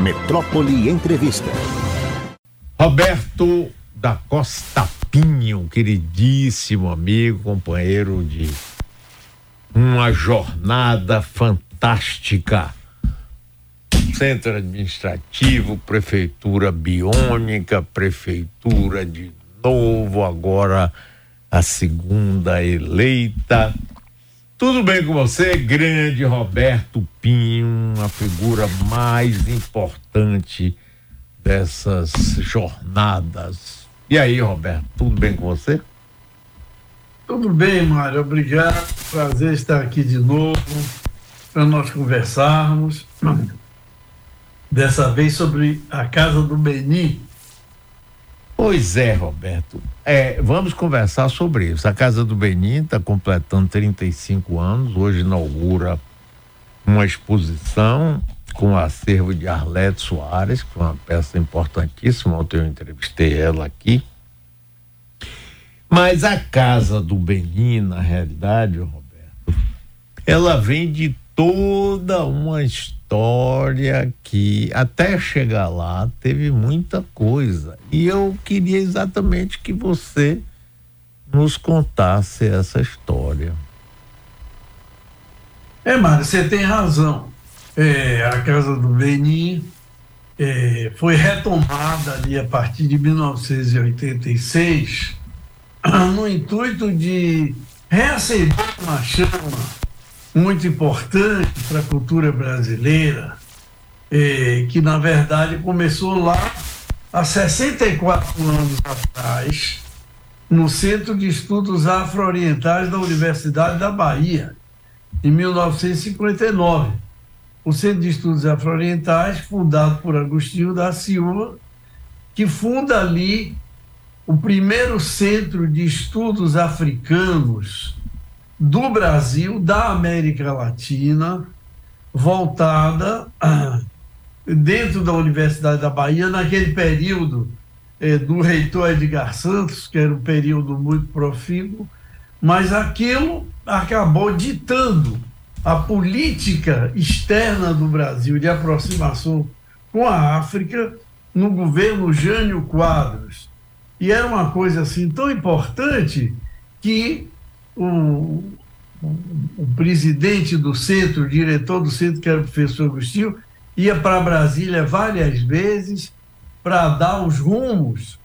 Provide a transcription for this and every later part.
Metrópole Entrevista. Roberto da Costa Pinho, queridíssimo amigo, companheiro de uma jornada fantástica. Centro administrativo, prefeitura biônica, prefeitura de novo, agora a segunda eleita. Tudo bem com você, grande Roberto Pinho, a figura mais importante dessas jornadas. E aí, Roberto, tudo bem com você? Tudo bem, Mário, obrigado. Prazer estar aqui de novo para nós conversarmos. Dessa vez sobre a Casa do Beni. Pois é, Roberto. É, vamos conversar sobre isso. A Casa do Benin está completando 35 anos. Hoje inaugura uma exposição com o acervo de Arlete Soares, que foi uma peça importantíssima. Ontem eu entrevistei ela aqui. Mas a Casa do Benin, na realidade, Roberto, ela vem de toda uma história que até chegar lá teve muita coisa. E eu queria exatamente que você nos contasse essa história. É, Mário, você tem razão. É, a Casa do Benin é, foi retomada ali a partir de 1986 no intuito de reacender uma chama muito importante para a cultura brasileira, eh, que na verdade começou lá há 64 anos atrás, no Centro de Estudos Afro-Orientais da Universidade da Bahia, em 1959. O Centro de Estudos Afro-Orientais, fundado por Agostinho da Silva, que funda ali o primeiro centro de estudos africanos do Brasil, da América Latina, voltada ah, dentro da Universidade da Bahia, naquele período eh, do reitor Edgar Santos, que era um período muito profícuo, mas aquilo acabou ditando a política externa do Brasil de aproximação com a África no governo Jânio Quadros. E era uma coisa assim tão importante que o, o, presidente do centro, o diretor do centro, que era o professor Agostinho, ia para Brasília várias vezes para dar os rumos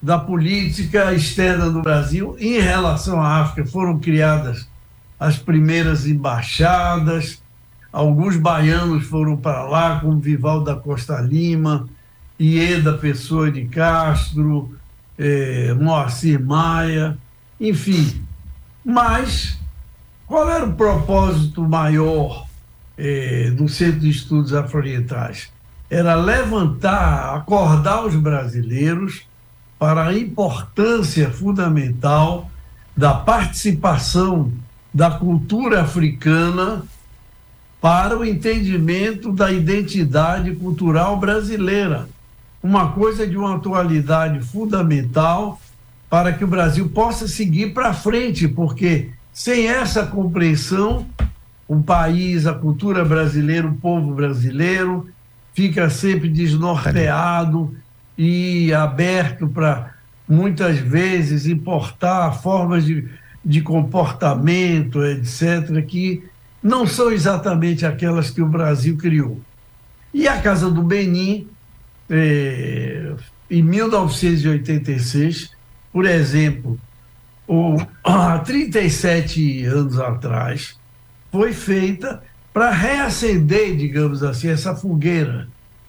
da política externa do Brasil em relação à África. Foram criadas as primeiras embaixadas, alguns baianos foram para lá, como Vival da Costa Lima, Ieda Pessoa de Castro, eh, Moacir Maia, enfim, mas qual era o propósito maior eh, do Centro de Estudos Afro-Orientais? Era levantar, acordar os brasileiros para a importância fundamental da participação da cultura africana para o entendimento da identidade cultural brasileira. Uma coisa de uma atualidade fundamental para que o Brasil possa seguir para frente, porque sem essa compreensão, o país, a cultura brasileira, o povo brasileiro fica sempre desnorteado e aberto para muitas vezes importar formas de, de comportamento, etc., que não são exatamente aquelas que o Brasil criou. E a Casa do Benin, eh, em 1986, por exemplo, o, há 37 anos atrás, foi feita para reacender, digamos assim, essa fogueira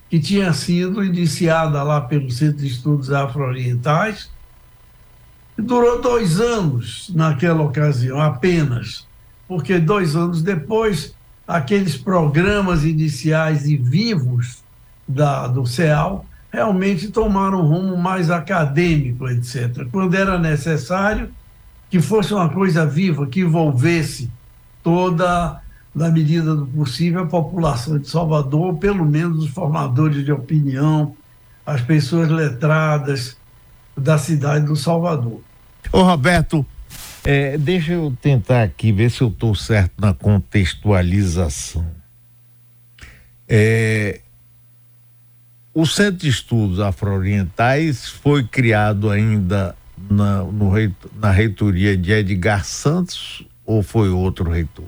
que tinha sido iniciada lá pelo Centro de Estudos Afro-Orientais. Durou dois anos naquela ocasião, apenas, porque dois anos depois, aqueles programas iniciais e vivos da, do CEAL realmente tomaram um rumo mais acadêmico, etc. Quando era necessário que fosse uma coisa viva, que envolvesse toda, na medida do possível, a população de Salvador, pelo menos os formadores de opinião, as pessoas letradas da cidade do Salvador. Ô Roberto, é, deixa eu tentar aqui ver se eu estou certo na contextualização. É, o Centro de Estudos Afro-Orientais foi criado ainda na, no, na reitoria de Edgar Santos ou foi outro reitor?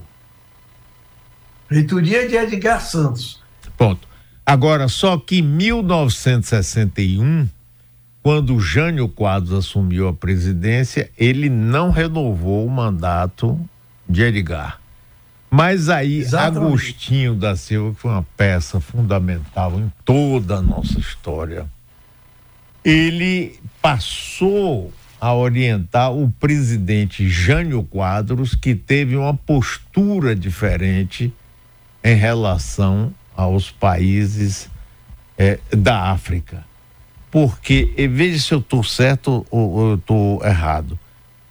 Reitoria de Edgar Santos. Ponto. Agora, só que em 1961, quando Jânio Quadros assumiu a presidência, ele não renovou o mandato de Edgar. Mas aí, Exatamente. Agostinho da Silva, que foi uma peça fundamental em toda a nossa história, ele passou a orientar o presidente Jânio Quadros, que teve uma postura diferente em relação aos países é, da África. Porque, veja se eu estou certo ou, eu estou errado.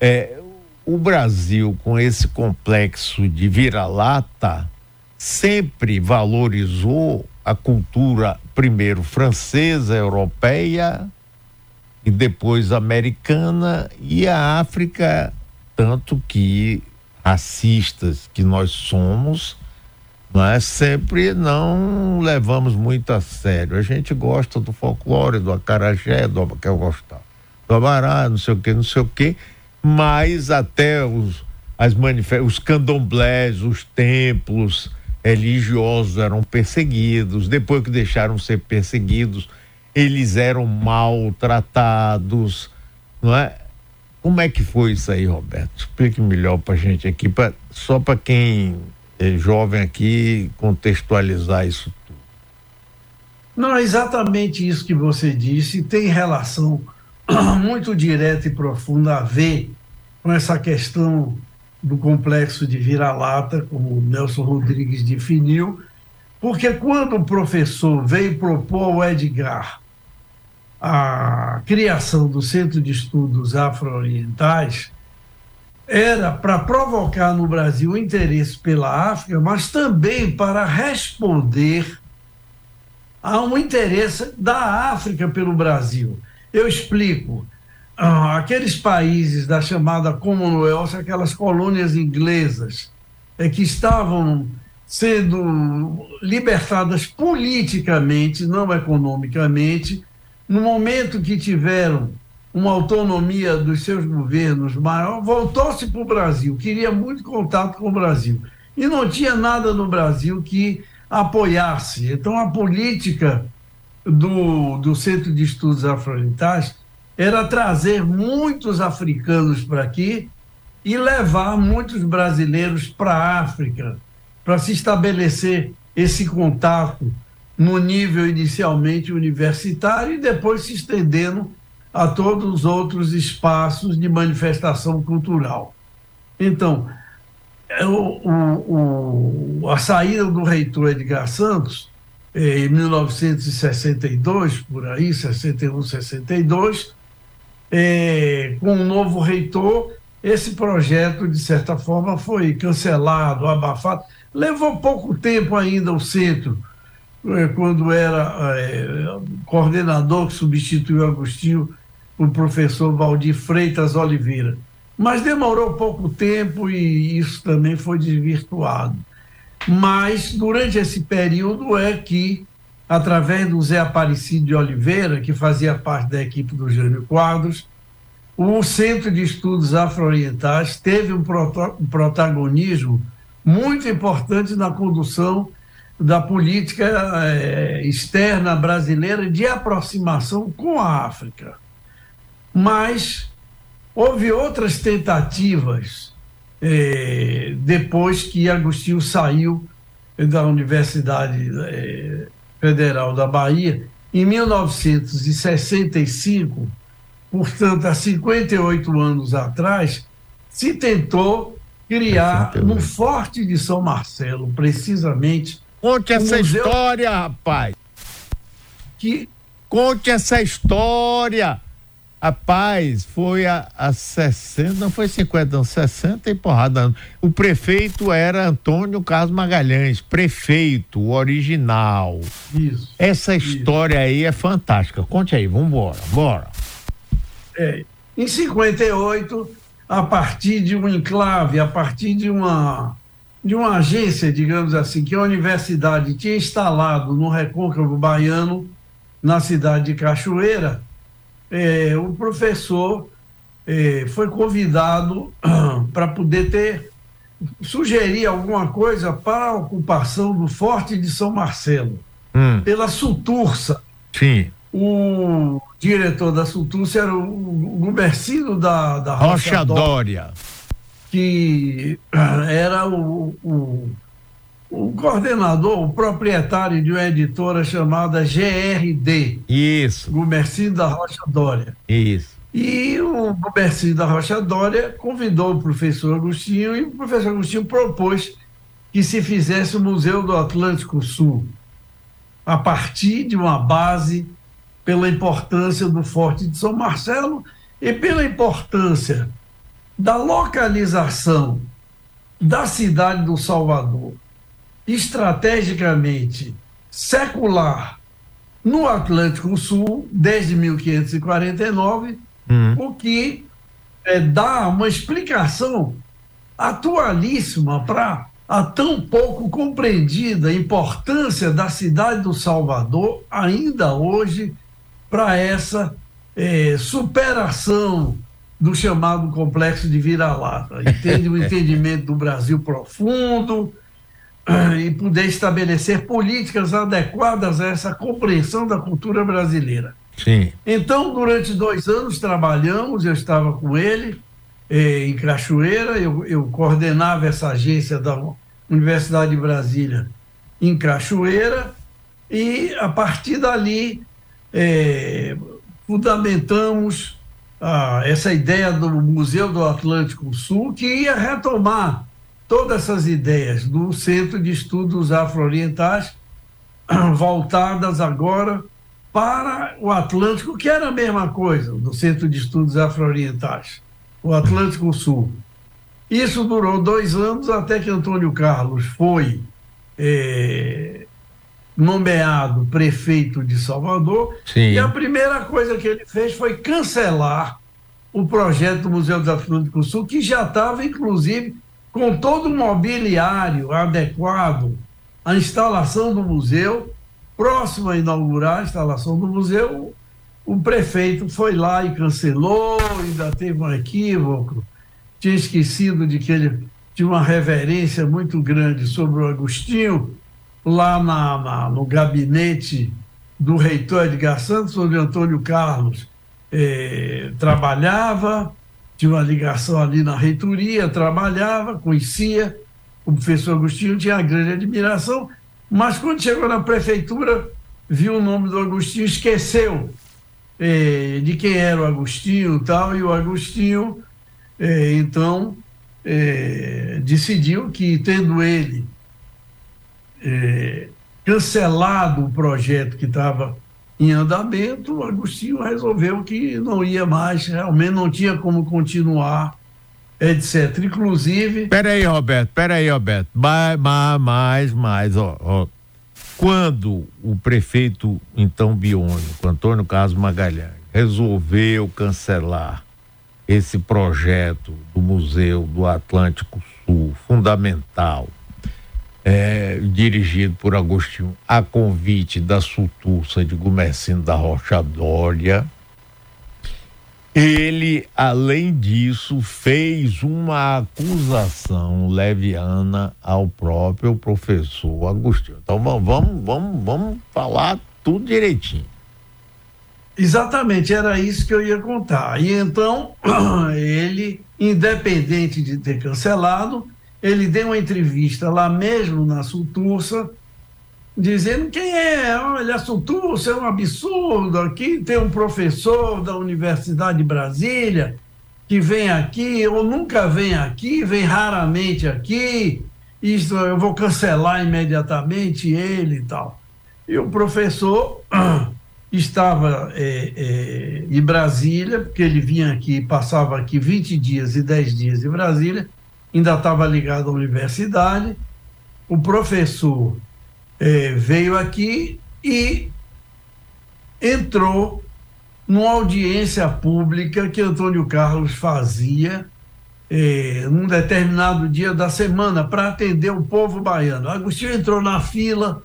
É, o Brasil, com esse complexo de vira-lata, sempre valorizou a cultura, primeiro francesa, europeia e depois americana e a África, tanto que racistas que nós somos, nós sempre não levamos muito a sério. A gente gosta do folclore, do acarajé, do que eu gostar, do abará, não sei o que, não sei o que, mas até os, as os candomblés, os templos religiosos eram perseguidos, depois que deixaram ser perseguidos, eles eram maltratados, não é? Como é que foi isso aí, Roberto? Explique melhor para gente aqui, pra, só para quem é jovem aqui contextualizar isso tudo. Não, é exatamente isso que você disse, tem relação muito direta e profunda a ver com essa questão do complexo de vira-lata, como o Nelson Rodrigues definiu, porque quando o professor veio propor ao Edgar a criação do Centro de Estudos Afro-Orientais, era para provocar no Brasil interesse pela África, mas também para responder a um interesse da África pelo Brasil. Eu explico. Ah, aqueles países da chamada Commonwealth, aquelas colônias inglesas, é, que estavam sendo libertadas politicamente, não economicamente, no momento que tiveram uma autonomia dos seus governos maior, voltou-se para o Brasil, queria muito contato com o Brasil. E não tinha nada no Brasil que apoiasse. Então, a política do, do Centro de Estudos Afro-Orientais era trazer muitos africanos para aqui e levar muitos brasileiros para a África, para se estabelecer esse contato no nível inicialmente universitário e depois se estendendo a todos os outros espaços de manifestação cultural. Então, é o, o, o, a saída do reitor Edgar Santos, em 1962, por aí, 61, 62, é, com um novo reitor, esse projeto, de certa forma, foi cancelado, abafado. Levou pouco tempo ainda o centro, é, quando era é, coordenador que substituiu Agostinho, o professor Valdir Freitas Oliveira. Mas demorou pouco tempo e isso também foi desvirtuado. Mas, durante esse período, é que, através do Zé Aparecido de Oliveira, que fazia parte da equipe do Jânio Quadros, o Centro de Estudos Afro-Orientais teve um, um protagonismo muito importante na condução da política eh, externa brasileira de aproximação com a África. Mas houve outras tentativas eh, depois que Agostinho saiu da Universidade eh, Federal da Bahia, em 1965, portanto, há 58 anos atrás, se tentou criar no Forte de São Marcelo, precisamente. Conte essa museu... história, rapaz. Que... Conte essa história. Rapaz, foi a, a 60, não foi 50, não, 60 e porrada. O prefeito era Antônio Carlos Magalhães, prefeito, o original. Isso. Essa história isso. aí é fantástica. Conte aí, vamos embora, bora. É, em 58, a partir de um enclave, a partir de uma, de uma agência, digamos assim, que a universidade tinha instalado no recôncavo baiano, na cidade de Cachoeira, é, o professor é, foi convidado para poder ter sugerir alguma coisa para a ocupação do Forte de São Marcelo hum. pela Sutursa. Sim. O diretor da Sutursa era o, Gumercindo da, da Rocha, Rocha Dória, que era o, o o coordenador, o proprietário de uma editora chamada GRD. Isso. Gumercindo da Rocha Dória. Isso. E o Gumercindo da Rocha Dória convidou o professor Agostinho e o professor Agostinho propôs que se fizesse o Museu do Atlântico Sul, a partir de uma base pela importância do Forte de São Marcelo e pela importância da localização da cidade do Salvador estrategicamente secular no Atlântico Sul desde 1549, hum. o que é, dá uma explicação atualíssima para a tão pouco compreendida importância da cidade do Salvador, ainda hoje, para essa é, superação do chamado complexo de vira-lata. Entende o entendimento do Brasil profundo, e poder estabelecer políticas adequadas a essa compreensão da cultura brasileira. Sim. Então, durante dois anos trabalhamos, eu estava com ele eh, em Cachoeira, eu, eu coordenava essa agência da Universidade de Brasília em Cachoeira, e a partir dali eh, fundamentamos ah, essa ideia do Museu do Atlântico Sul, que ia retomar todas essas ideias do Centro de Estudos Afro-Orientais, voltadas agora para o Atlântico, que era a mesma coisa do Centro de Estudos Afro-Orientais, o Atlântico Sul. Isso durou dois anos até que Antônio Carlos foi é, nomeado prefeito de Salvador. Sim. E a primeira coisa que ele fez foi cancelar o projeto do Museu do Atlântico Sul, que já estava, inclusive, com todo o mobiliário adequado à instalação do museu, próximo a inaugurar a instalação do museu, o prefeito foi lá e cancelou, ainda teve um equívoco, tinha esquecido de que ele tinha uma reverência muito grande sobre o Agostinho, lá na, na no gabinete do reitor Edgar Santos, onde Antônio Carlos eh, trabalhava, tinha uma ligação ali na reitoria, trabalhava, conhecia, o professor Agostinho tinha uma grande admiração, mas quando chegou na prefeitura, viu o nome do Agostinho, esqueceu eh, de quem era o Agostinho tal, e o Agostinho, eh, então, eh, decidiu que, tendo ele cancelado o projeto que estava em andamento, Agostinho resolveu que não ia mais, realmente não tinha como continuar, etc. Inclusive. Peraí, Roberto, peraí, Roberto. Mais, mais, mais, ó, ó. Quando o prefeito, então biônico, Antônio Carlos Magalhães, resolveu cancelar esse projeto do Museu do Atlântico Sul, fundamental, é, dirigido por Agostinho, a convite da Suturça de Gumercindo da Rocha Dória. Ele, além disso, fez uma acusação leviana ao próprio professor Agostinho. Então vamos, vamos, vamos falar tudo direitinho. Exatamente, era isso que eu ia contar. E então, ele, independente de ter cancelado, ele deu uma entrevista lá mesmo na Sultursa, dizendo quem é, olha, a Sultursa é um absurdo, aqui tem um professor da Universidade de Brasília que vem aqui, ou nunca vem aqui, vem raramente aqui, isso eu vou cancelar imediatamente ele e tal. E o professor estava é, é, em Brasília, porque ele vinha aqui, passava aqui 20 dias e 10 dias em Brasília, ainda estava ligado à universidade. O professor eh, veio aqui e entrou numa audiência pública que Antônio Carlos fazia eh, num determinado dia da semana para atender o povo baiano. Agostinho entrou na fila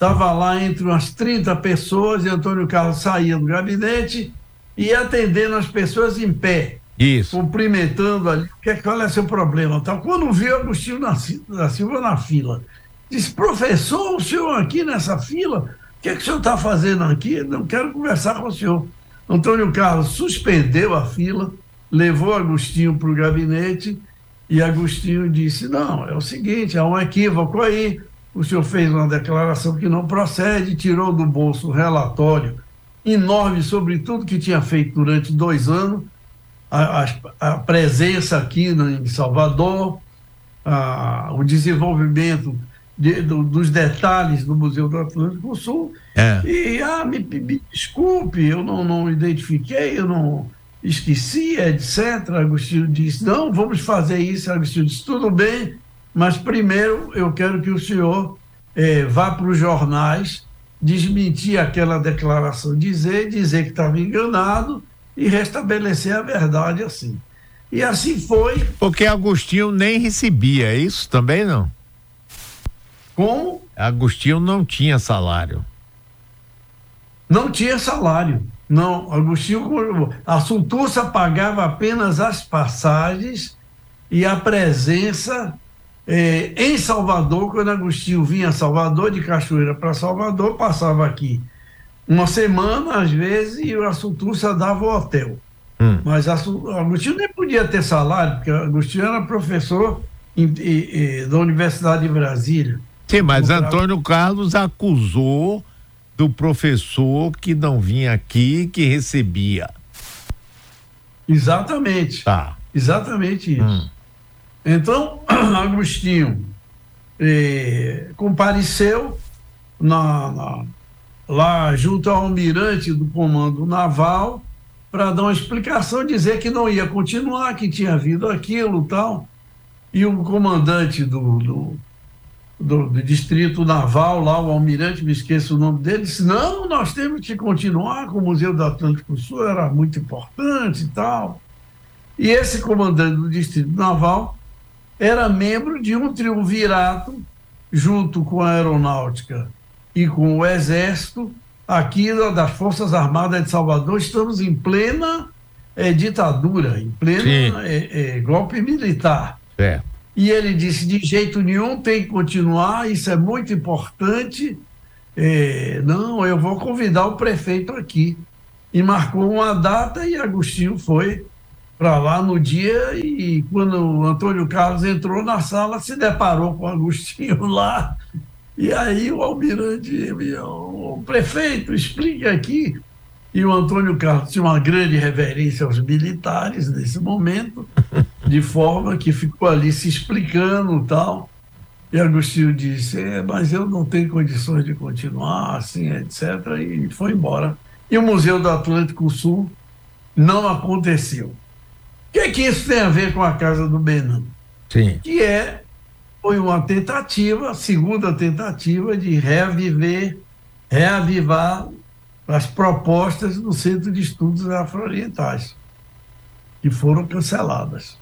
estava lá entre umas 30 pessoas e Antônio Carlos saía do gabinete e atendendo as pessoas em pé. Isso. Cumprimentando ali, que, qual é o seu problema? Tal. Quando viu Agostinho da Silva na fila, disse, professor, o senhor aqui nessa fila, o que, é que o senhor está fazendo aqui? Não quero conversar com o senhor. Antônio Carlos suspendeu a fila, levou Agostinho para o gabinete e Agostinho disse: Não, é o seguinte, há um equívoco aí. O senhor fez uma declaração que não procede, tirou do bolso um relatório enorme sobre tudo que tinha feito durante dois anos, a, a, presença aqui em Salvador, a, o desenvolvimento de, do, dos detalhes do Museu do Atlântico Sul. É. E, ah, me, me, desculpe, eu não, não identifiquei, eu não esqueci, etc. Agostinho disse: não, vamos fazer isso. Agostinho disse: tudo bem, mas primeiro eu quero que o senhor eh, vá para os jornais desmentir aquela declaração, dizer, dizer que estava enganado e restabelecer a verdade assim. E assim foi. Porque Agostinho nem recebia, é isso também não? Como? Agostinho não tinha salário. Não tinha salário. Não, Agostinho, a Sultursa pagava apenas as passagens e a presença eh, em Salvador, quando Agostinho vinha a Salvador, de Cachoeira para Salvador, passava aqui uma semana, às vezes, e a Sultursa dava o hotel. Hum. Mas a, Agostinho nem podia ter salário, porque Agostinho era professor em, em, em, da Universidade de Brasília. Sim, mas Antônio Carlos acusou do professor que não vinha aqui, que recebia. Exatamente. Tá. Exatamente isso. Hum. Então, Agostinho eh, compareceu na, na, lá junto ao almirante do comando naval para dar uma explicação, dizer que não ia continuar, que tinha havido aquilo tal. E o comandante do, do do, do, distrito naval, lá o almirante, me esqueço o nome dele, disse: não, nós temos que continuar com o Museu do Atlântico Sul, era muito importante e tal. E esse comandante do distrito naval era membro de um triunvirato, junto com a aeronáutica e com o exército, aqui das Forças Armadas de Salvador. Estamos em plena é, ditadura, em plena é, é, golpe militar. E ele disse: de jeito nenhum, tem que continuar, isso é muito importante. É, não, eu vou convidar o prefeito aqui. E marcou uma data e Agostinho foi para lá no dia. E quando o Antônio Carlos entrou na sala, se deparou com Agostinho lá. E aí o almirante, o prefeito, explique aqui. E o Antônio Carlos tinha uma grande reverência aos militares nesse momento, de forma que ficou ali se explicando tal. E Agostinho disse: é, Mas eu não tenho condições de continuar, assim, etc. E foi embora. E o Museu do Atlântico Sul não aconteceu. O que, é que isso tem a ver com a Casa do Benan? Sim. Que é, foi uma tentativa, segunda tentativa de reaviver, reavivar as propostas do Centro de Estudos Afro-Orientais, que foram canceladas.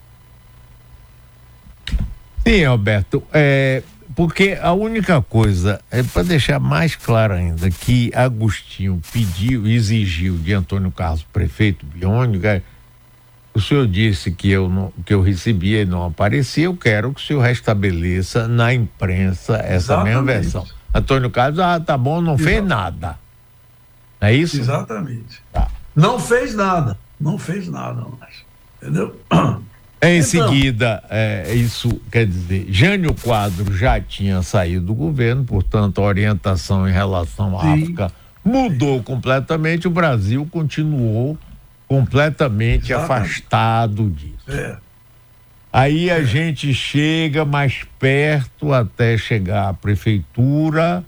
Sim, Alberto, é, porque a única coisa, é para deixar mais claro ainda, que Agostinho pediu, exigiu de Antônio Carlos, prefeito Biônico, é, o senhor disse que eu, não, que eu recebia e não aparecia, eu quero que o senhor restabeleça na imprensa essa Exatamente. mesma versão. Antônio Carlos, ah, tá bom, não Exatamente. fez nada. É isso? Exatamente. Tá. Não fez nada. Não fez nada mais. Entendeu? Em então, seguida, é, isso quer dizer, Jânio Quadro já tinha saído do governo, portanto, a orientação em relação à sim. África mudou completamente, o Brasil continuou completamente Exatamente. afastado disso. É. Aí a é. gente chega mais perto até chegar à prefeitura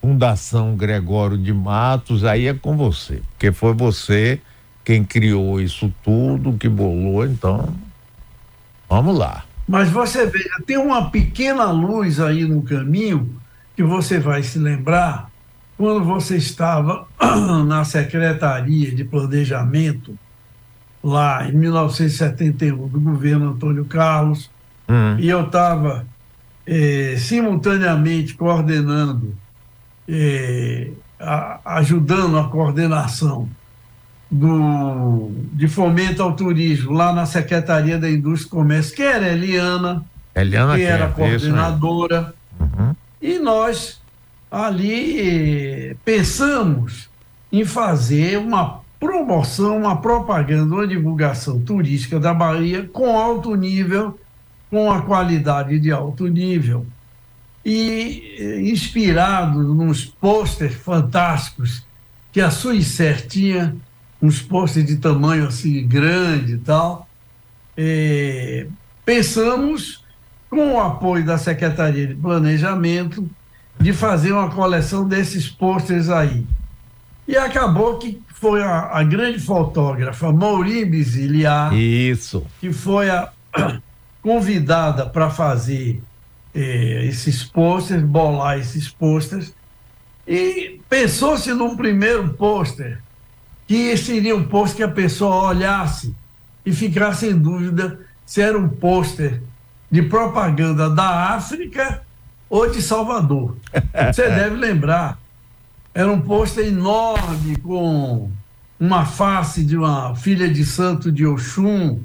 Fundação Gregório de Matos, aí é com você, porque foi você quem criou isso tudo, que bolou, então vamos lá. Mas você veja, tem uma pequena luz aí no caminho que você vai se lembrar quando você estava na Secretaria de Planejamento, lá em 1971, do governo Antônio Carlos, hum. e eu estava eh, simultaneamente coordenando eh, a, ajudando a coordenação do, de fomento ao turismo lá na Secretaria da Indústria e Comércio, que era Eliana, Eliana que era Kemp, coordenadora. Uhum. E nós ali eh, pensamos em fazer uma promoção, uma propaganda, uma divulgação turística da Bahia com alto nível, com a qualidade de alto nível. E eh, inspirado nos pôsteres fantásticos que a Suícer tinha, uns pôsteres de tamanho assim grande e tal, eh, pensamos, com o apoio da Secretaria de Planejamento, de fazer uma coleção desses pôsteres aí. E acabou que foi a, a grande fotógrafa Maureen Biziliar, Isso. que foi a convidada para fazer eh, esses pôsteres, bolar esses pôsteres, e pensou-se num primeiro pôster que seria um pôster que a pessoa olhasse e ficasse em dúvida se era um pôster de propaganda da África ou de Salvador. Você deve lembrar, era um pôster enorme com uma face de uma filha de santo de Oxum,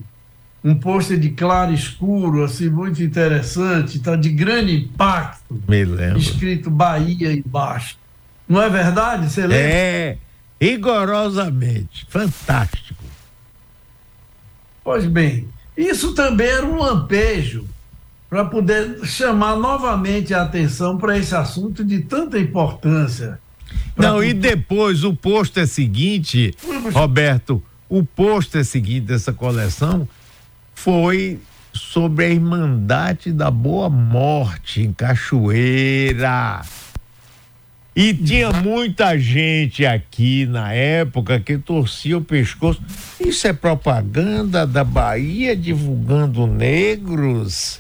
um pôster de claro escuro, assim, muito interessante, tá de grande impacto, Me lembro. escrito Bahia embaixo. Não é verdade? Você lembra? É, rigorosamente. Fantástico. Pois bem, isso também era um lampejo para poder chamar novamente a atenção para esse assunto de tanta importância. Pra Não, e depois o pôster seguinte, Roberto, o pôster seguinte dessa coleção foi sobre a Irmandade da Boa Morte em Cachoeira. E tinha muita gente aqui na época que torcia o pescoço. Isso é propaganda da Bahia divulgando negros?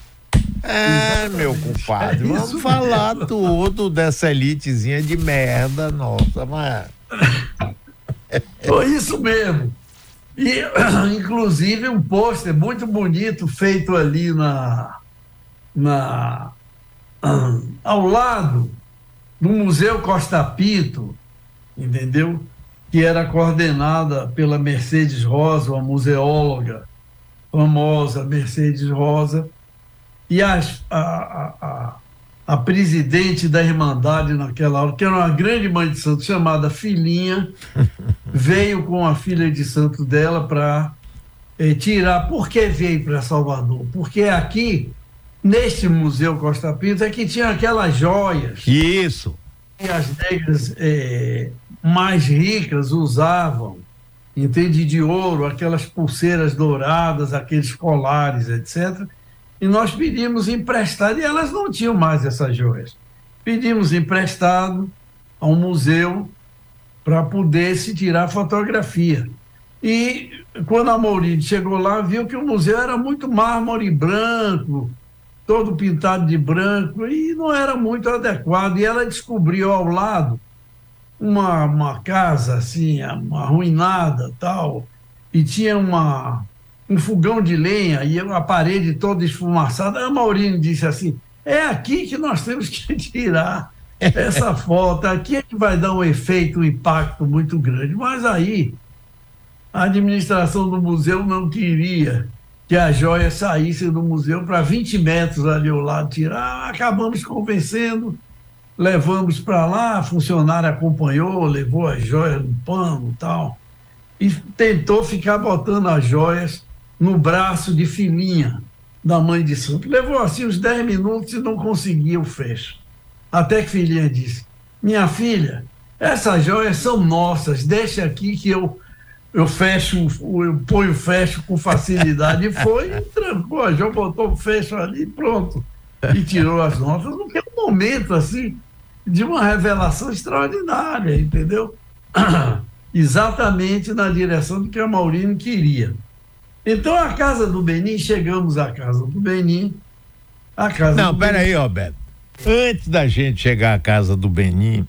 Ah, meu compadre, É vamos falar tudo dessa elitezinha de merda nossa, mas. Foi isso mesmo. E, inclusive, um pôster muito bonito feito ali na, na, ao lado do Museu Costa Pinto, entendeu? Que era coordenada pela Mercedes Rosa, uma museóloga famosa, Mercedes Rosa, e as- a, a, a, a presidente da Irmandade naquela hora, que era uma grande mãe de santo chamada Filhinha, veio com a filha de santo dela para tirar. Por que veio para Salvador? Porque aqui, neste Museu Costa Pinto, é que tinha aquelas joias Isso. que as negras eh, mais ricas usavam, entende? De ouro, aquelas pulseiras douradas, aqueles colares, etc. E nós pedimos emprestado, e elas não tinham mais essas joias. Pedimos emprestado a um museu para poder se tirar fotografia. E quando a Maurício chegou lá, viu que o museu era muito mármore branco, todo pintado de branco, e não era muito adequado. E ela descobriu ao lado uma, uma casa assim, arruinada tal, e tinha uma, um fogão de lenha e a parede toda esfumaçada. A Maurício disse assim: é aqui que nós temos que tirar essa foto, aqui é que vai dar um efeito, um impacto muito grande. Mas aí a administração do museu não queria que a joia saísse do museu para 20 metros ali ao lado tirar. Acabamos convencendo, levamos para lá, a funcionária acompanhou, levou as joias no pano e tal, e tentou ficar botando as joias no braço de filhinha da mãe de santo. Levou assim uns 10 minutos e não conseguia o fecho. Até que filhinha disse: Minha filha, essas joias são nossas, deixa aqui que eu eu fecho, eu ponho fecho com facilidade. E foi, trancou a joia, botou o fecho ali pronto. E tirou as notas, porque é um momento assim de uma revelação extraordinária, entendeu? Exatamente na direção do que a Maurino queria. Então, a casa do Benin, chegamos à casa do Benin. A casa Não, peraí, Roberto. Antes da gente chegar à casa do Benin,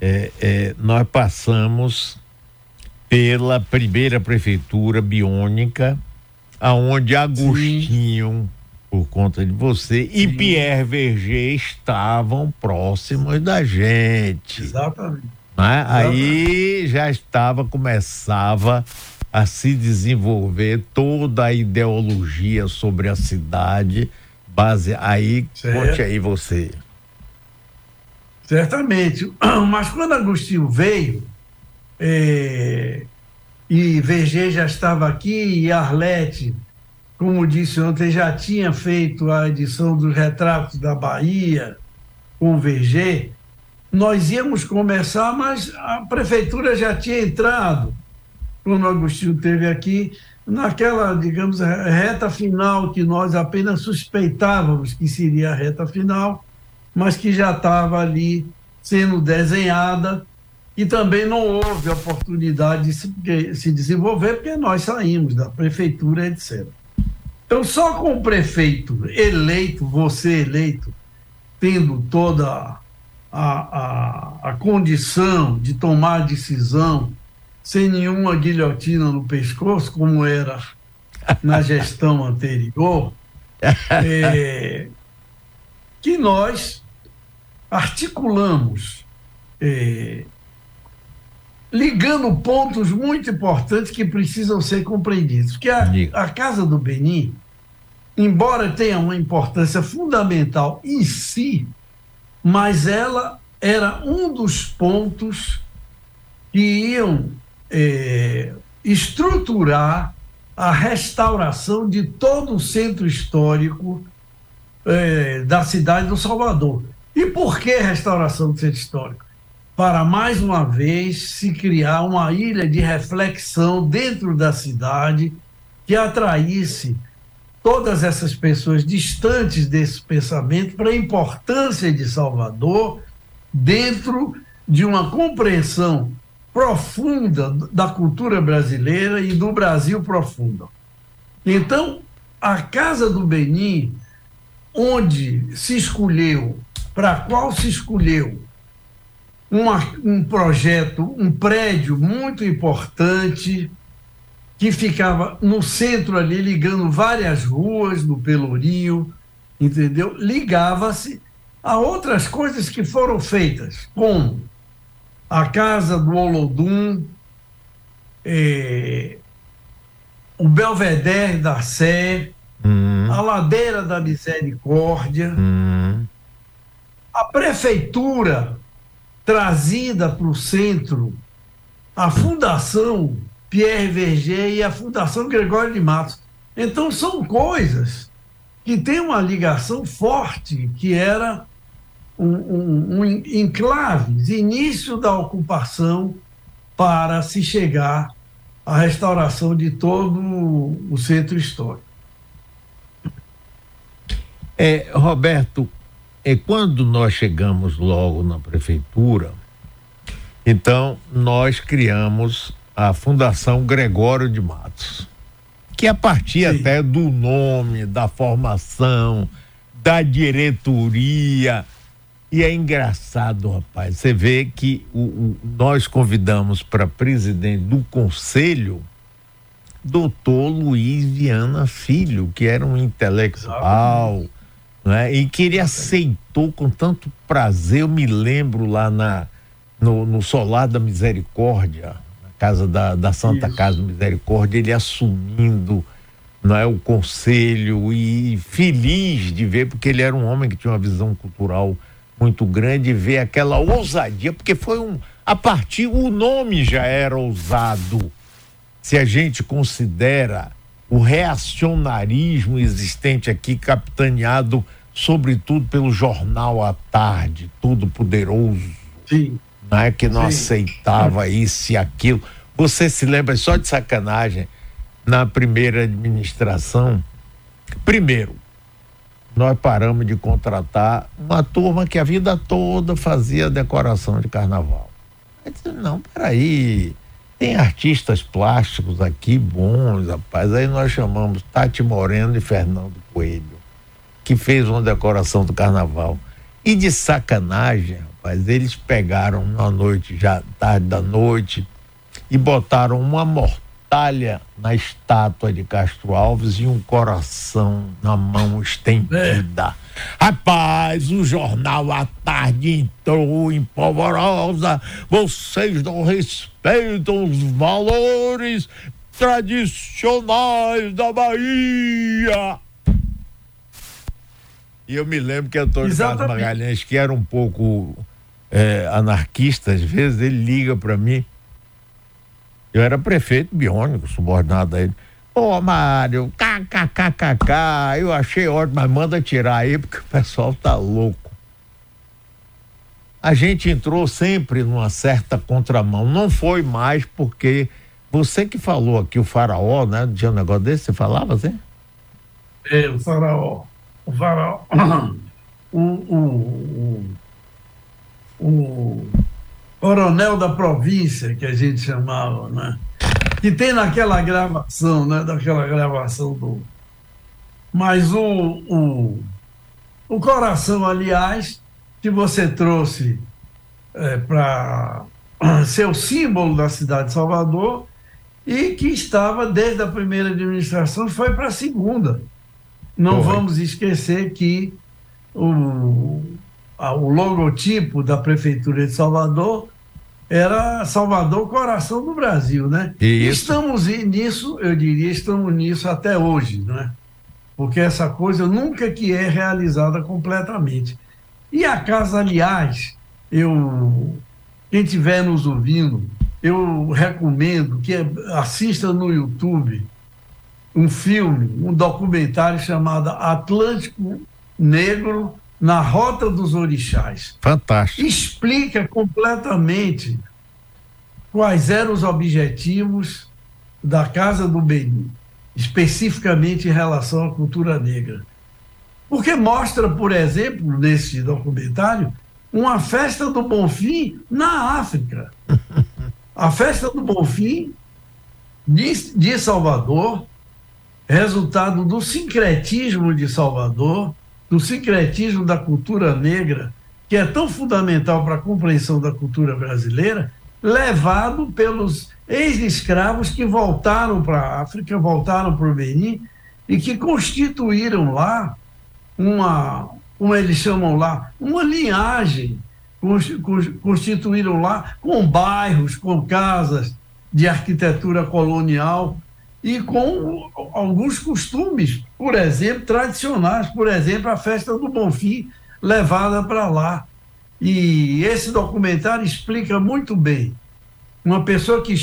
é, é, nós passamos pela primeira prefeitura biônica, aonde Agostinho por conta de você, Sim. e Pierre Verger estavam próximos da gente. Exatamente. Né? Exatamente. Aí já estava, começava a se desenvolver toda a ideologia sobre a cidade, base aí, certo. conte aí você. Certamente, mas quando Agostinho veio, é, e VG já estava aqui, e Arlete, como disse ontem, já tinha feito a edição dos retratos da Bahia com VG, nós íamos começar, mas a prefeitura já tinha entrado quando Agostinho esteve aqui, naquela, digamos, reta final que nós apenas suspeitávamos que seria a reta final, mas que já estava ali sendo desenhada e também não houve oportunidade de se, se desenvolver porque nós saímos da prefeitura, etc. Então, só com o prefeito eleito, você eleito, tendo toda a, a, a condição de tomar decisão sem nenhuma guilhotina no pescoço, como era na gestão anterior, é, que nós articulamos, é, ligando pontos muito importantes que precisam ser compreendidos. Que a, a Casa do Benin, embora tenha uma importância fundamental em si, mas ela era um dos pontos que iam é, estruturar a restauração de todo o centro histórico é, da cidade do Salvador. E por que restauração do centro histórico? Para mais uma vez se criar uma ilha de reflexão dentro da cidade que atraísse todas essas pessoas distantes desse pensamento para a importância de Salvador dentro de uma compreensão profunda da cultura brasileira e do Brasil profunda. Então, a Casa do Benin, onde se escolheu, para qual se escolheu uma, um projeto, um prédio muito importante, que ficava no centro ali, ligando várias ruas do Pelourinho, entendeu? Ligava-se a outras coisas que foram feitas, como a Casa do Olodum, é, o Belvedere da Sé, hum. a Ladeira da Misericórdia, hum. a Prefeitura trazida para o centro, a Fundação Pierre Verger e a Fundação Gregório de Matos. Então, são coisas que têm uma ligação forte, que era um, um, um enclaves, início da ocupação para se chegar à restauração de todo o centro histórico. É, Roberto, é quando nós chegamos logo na prefeitura, então nós criamos a Fundação Gregório de Matos, que a partir Sim. até do nome, da formação, da diretoria, e é engraçado, rapaz. Você vê que o, o nós convidamos para presidente do conselho doutor Luiz Viana Filho, que era um intelectual, né? e que ele aceitou com tanto prazer. Eu me lembro lá na, no, no Solar da Misericórdia, na casa da, da Santa Isso. Casa da Misericórdia, ele assumindo não é, o conselho e feliz de ver, porque ele era um homem que tinha uma visão cultural muito grande ver aquela ousadia, porque foi um. A partir, o nome já era ousado. Se a gente considera o reacionarismo existente aqui, capitaneado sobretudo pelo jornal à tarde, todo poderoso, Sim. é que não Sim. aceitava isso e aquilo. Você se lembra só de sacanagem na primeira administração? Primeiro, nós paramos de contratar uma turma que a vida toda fazia decoração de carnaval. Aí disse, não, peraí, tem artistas plásticos aqui bons, rapaz. Aí nós chamamos Tati Moreno e Fernando Coelho, que fez uma decoração do carnaval. E de sacanagem, rapaz, eles pegaram na noite, já tarde da noite, e botaram uma mortal medalha na estátua de Castro Alves e um coração na mão estendida. É. Rapaz, o jornal à tarde entrou em polvorosa. Vocês não respeitam os valores tradicionais da Bahia. E eu me lembro que Antônio Exatamente. Carlos Magalhães, que era um pouco é, anarquista, às vezes, ele liga para mim eu era prefeito biônico, subordinado a ele. Ô, Mário, kkkk, eu achei ótimo, mas manda tirar aí, porque o pessoal tá louco. A gente entrou sempre numa certa contramão. Não foi mais porque você que falou aqui, o faraó, né? Tinha um negócio desse, você falava assim? É, o faraó. O faraó. O, o, o, o coronel da província, que a gente chamava, né? Que tem naquela gravação, né? Daquela gravação do. Mas o, o, o coração, aliás, que você trouxe é, para ser o símbolo da cidade de Salvador e que estava desde a primeira administração foi para a segunda. Não vamos esquecer que o, o logotipo da Prefeitura de Salvador era Salvador, coração do Brasil, né? Isso. Estamos nisso, eu diria, estamos nisso até hoje, né? Porque essa coisa nunca que é realizada completamente. E a casa, aliás, eu quem estiver nos ouvindo, eu recomendo que assista no YouTube um filme, um documentário chamado Atlântico Negro na Rota dos Orixás. Fantástico. Explica completamente quais eram os objetivos da Casa do Benin, especificamente em relação à cultura negra. Porque mostra, por exemplo, nesse documentário, uma festa do Bonfim na África. A festa do Bonfim de, de Salvador, resultado do sincretismo de Salvador, do sincretismo da cultura negra, que é tão fundamental para a compreensão da cultura brasileira, levado pelos ex-escravos que voltaram para a África, voltaram para o Benin e que constituíram lá uma, como eles chamam lá, uma linhagem, constituíram lá com bairros, com casas de arquitetura colonial e com alguns costumes, por exemplo, tradicionais, por exemplo, a festa do Bonfim levada para lá. E esse documentário explica muito bem. Uma pessoa que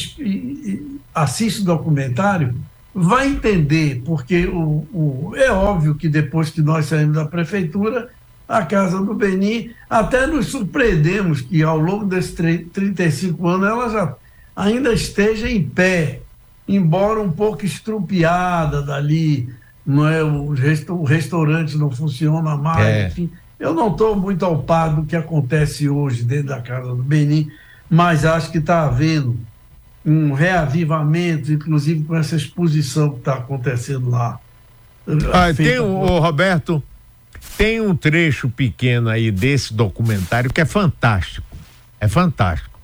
assiste o documentário vai entender, porque o, o, é óbvio que depois que nós saímos da prefeitura, a Casa do Beni, até nos surpreendemos que ao longo desses 35 anos ela já ainda esteja em pé, embora um pouco estrupiada dali, não é? O, o restaurante não funciona mais, é. enfim. Eu não estou muito ao par do que acontece hoje dentro da Casa do Benin, mas acho que está havendo um reavivamento, inclusive com essa exposição que está acontecendo lá. Ah, tem um, por... Roberto, tem um trecho pequeno aí desse documentário que é fantástico. É fantástico.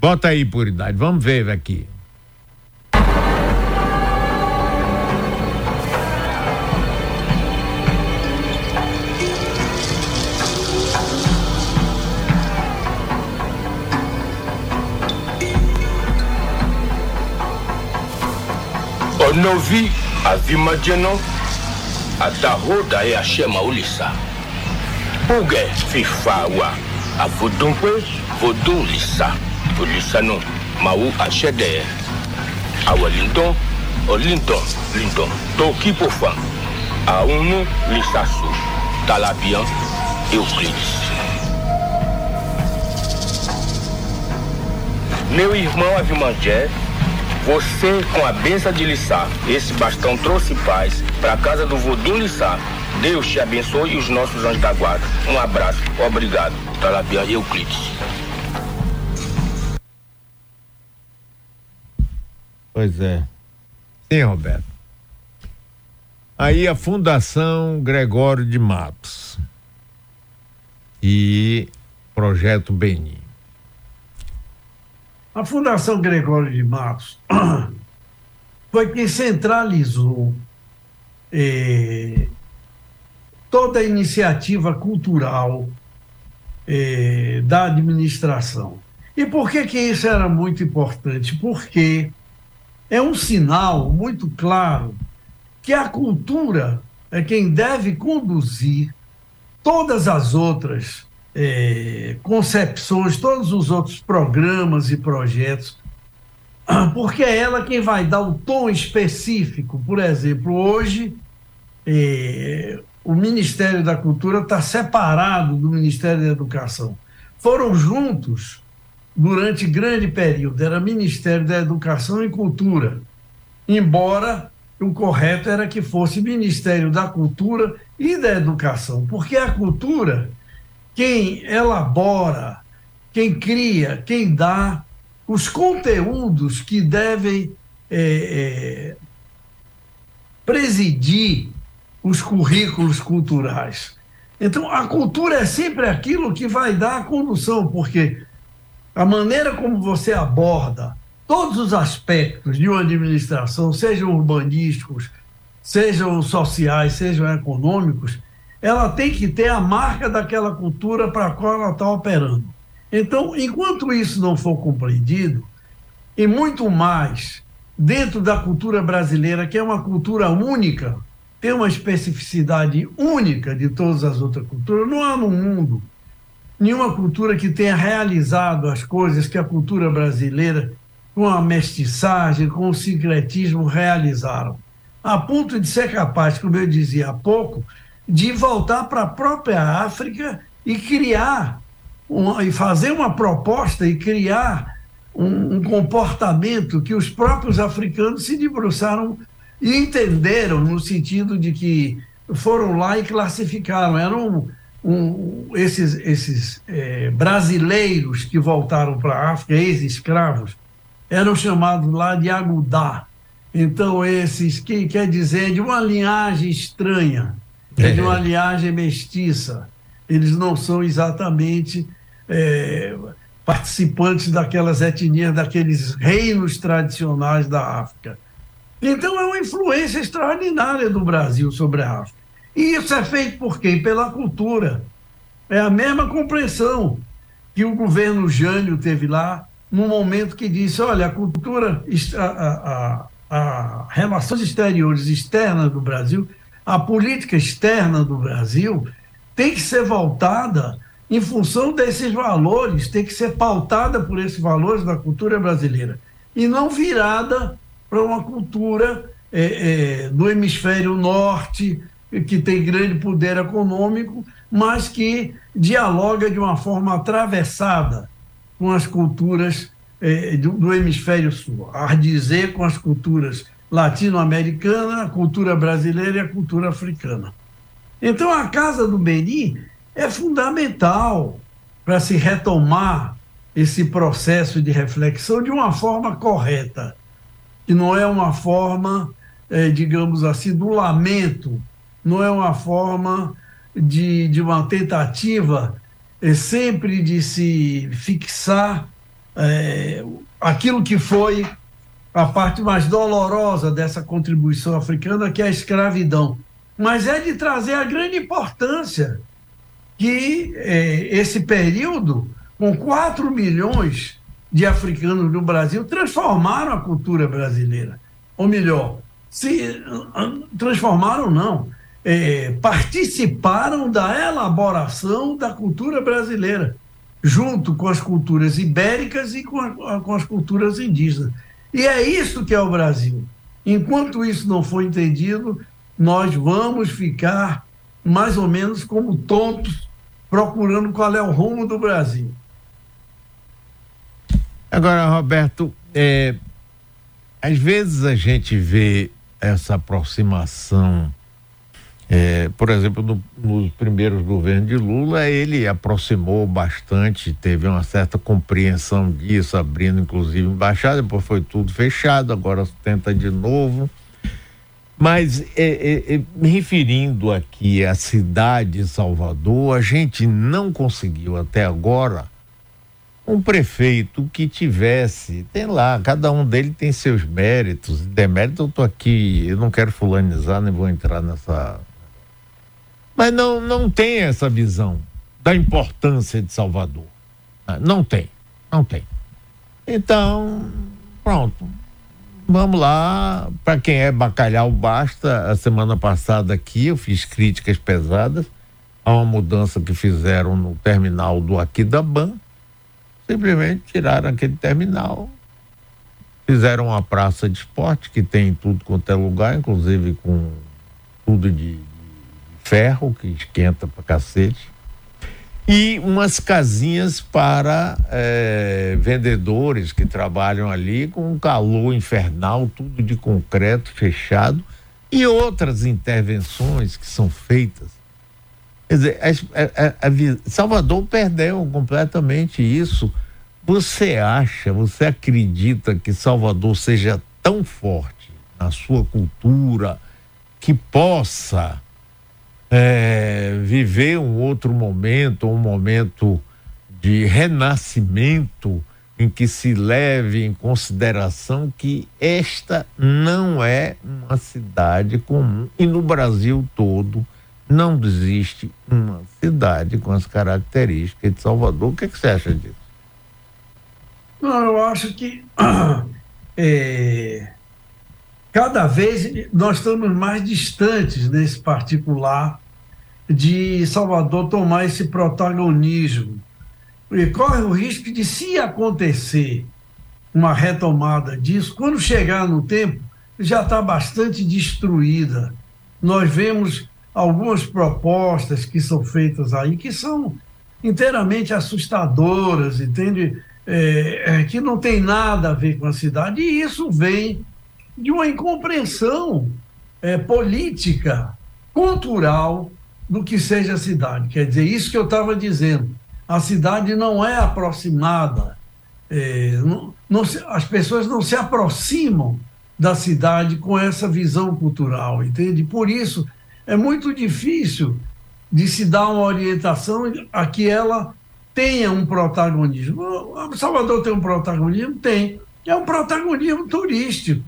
Bota aí, Puridade, vamos ver aqui. onovi avima jeno atahoda ye ashema ulisa puge fifawa avudunkwe vudu lisa. Ulisanu non, mawu ashede awalindon olindon lindon tokipofan aunu lisasu talabian euclides meu irmão Avimanger você, com a benção de Lissá, esse bastão trouxe paz para a casa do Vodum Lissá. Deus te abençoe e os nossos anjos da guarda. Um abraço. Obrigado. Talabian Euclides. Pois é. Sim, Roberto. Aí a Fundação Gregório de Matos e Projeto Benin. A Fundação Gregório de Matos foi quem centralizou eh, toda a iniciativa cultural eh, da administração. E por que, que isso era muito importante? Porque é um sinal muito claro que a cultura é quem deve conduzir todas as outras é, concepções, todos os outros programas e projetos, porque é ela quem vai dar o tom específico. Por exemplo, hoje é, o Ministério da Cultura está separado do Ministério da Educação. Foram juntos durante grande período, era Ministério da Educação e Cultura, embora o correto era que fosse Ministério da Cultura e da Educação, porque a cultura, quem elabora, quem cria, quem dá os conteúdos que devem é, é, presidir os currículos culturais. Então, a cultura é sempre aquilo que vai dar a condução, porque a maneira como você aborda todos os aspectos de uma administração, sejam urbanísticos, sejam sociais, sejam econômicos, ela tem que ter a marca daquela cultura para a qual ela está operando. Então, enquanto isso não for compreendido, e muito mais dentro da cultura brasileira, que é uma cultura única, tem uma especificidade única de todas as outras culturas, não há no mundo nenhuma cultura que tenha realizado as coisas que a cultura brasileira, com a mestiçagem, com o sincretismo, realizaram. A ponto de ser capaz, como eu dizia há pouco, de voltar para a própria África e criar, uma, e fazer uma proposta e criar um, um comportamento que os próprios africanos se debruçaram e entenderam no sentido de que foram lá e classificaram. Eram um, esses, esses é, brasileiros que voltaram para a África, ex-escravos, eram chamados lá de agudá. Então, esses, que quer dizer, de uma linhagem estranha, é de uma é. linhagem mestiça. Eles não são exatamente é, participantes daquelas etnias, daqueles reinos tradicionais da África. Então, é uma influência extraordinária do Brasil sobre a África. E isso é feito por quem? Pela cultura. É a mesma compreensão que o governo Jânio teve lá, no momento que disse: olha, a cultura, a, a, a, a relações exteriores externas do Brasil, a política externa do Brasil tem que ser voltada em função desses valores, tem que ser pautada por esses valores da cultura brasileira e não virada para uma cultura é, é, do hemisfério norte, que tem grande poder econômico, mas que dialoga de uma forma atravessada com as culturas eh, do, do, hemisfério sul, a dizer com as culturas latino-americana, a cultura brasileira e a cultura africana. Então, a Casa do Beni é fundamental para se retomar esse processo de reflexão de uma forma correta, que não é uma forma, eh, digamos assim, do lamento não é uma forma de, de uma tentativa é sempre de se fixar é, aquilo que foi a parte mais dolorosa dessa contribuição africana, que é a escravidão. Mas é de trazer a grande importância que é, esse período, com 4 milhões de africanos no Brasil, transformaram a cultura brasileira. Ou melhor, se transformaram, não é, participaram da elaboração da cultura brasileira, junto com as culturas ibéricas e com, a, com as culturas indígenas. E é isso que é o Brasil. Enquanto isso não for entendido, nós vamos ficar mais ou menos como tontos, procurando qual é o rumo do Brasil. Agora, Roberto, é, às vezes a gente vê essa aproximação é, por exemplo, no, nos primeiros governos de Lula, ele aproximou bastante, teve uma certa compreensão disso, abrindo inclusive embaixada, depois foi tudo fechado, agora tenta de novo. Mas, é, é, é, me referindo aqui à cidade de Salvador, a gente não conseguiu até agora um prefeito que tivesse, tem lá, cada um dele tem seus méritos, deméritos, eu estou aqui, eu não quero fulanizar, nem vou entrar nessa. Mas não, não tem essa visão da importância de Salvador. Ah, não tem, não tem. Então, pronto. Vamos lá, para quem é bacalhau basta. A semana passada aqui eu fiz críticas pesadas a uma mudança que fizeram no terminal do Aquidaban simplesmente tiraram aquele terminal, fizeram uma praça de esporte que tem tudo quanto é lugar, inclusive com tudo de, de ferro que esquenta pra cacete. E umas casinhas para é, vendedores que trabalham ali com um calor infernal, tudo de concreto fechado, e outras intervenções que são feitas Quer dizer, a, a, a, Salvador perdeu completamente isso. Você acha, você acredita que Salvador seja tão forte na sua cultura que possa é, viver um outro momento, um momento de renascimento em que se leve em consideração que esta não é uma cidade comum e no Brasil todo não existe uma cidade com as características de Salvador. O que, é que você acha disso? Não, eu acho que é, cada vez nós estamos mais distantes nesse particular de Salvador tomar esse protagonismo. E corre o risco de, se acontecer uma retomada disso, quando chegar no tempo, já está bastante destruída. Nós vemos algumas propostas que são feitas aí que são inteiramente assustadoras, entende? É, é, que não tem nada a ver com a cidade, e isso vem de uma incompreensão é, política, cultural do que seja a cidade. Quer dizer, isso que eu estava dizendo, a cidade não é aproximada, é, não, não se, as pessoas não se aproximam da cidade com essa visão cultural, entende? Por isso é muito difícil de se dar uma orientação a que ela tenha um protagonismo. O Salvador tem um protagonismo? Tem. É um protagonismo turístico.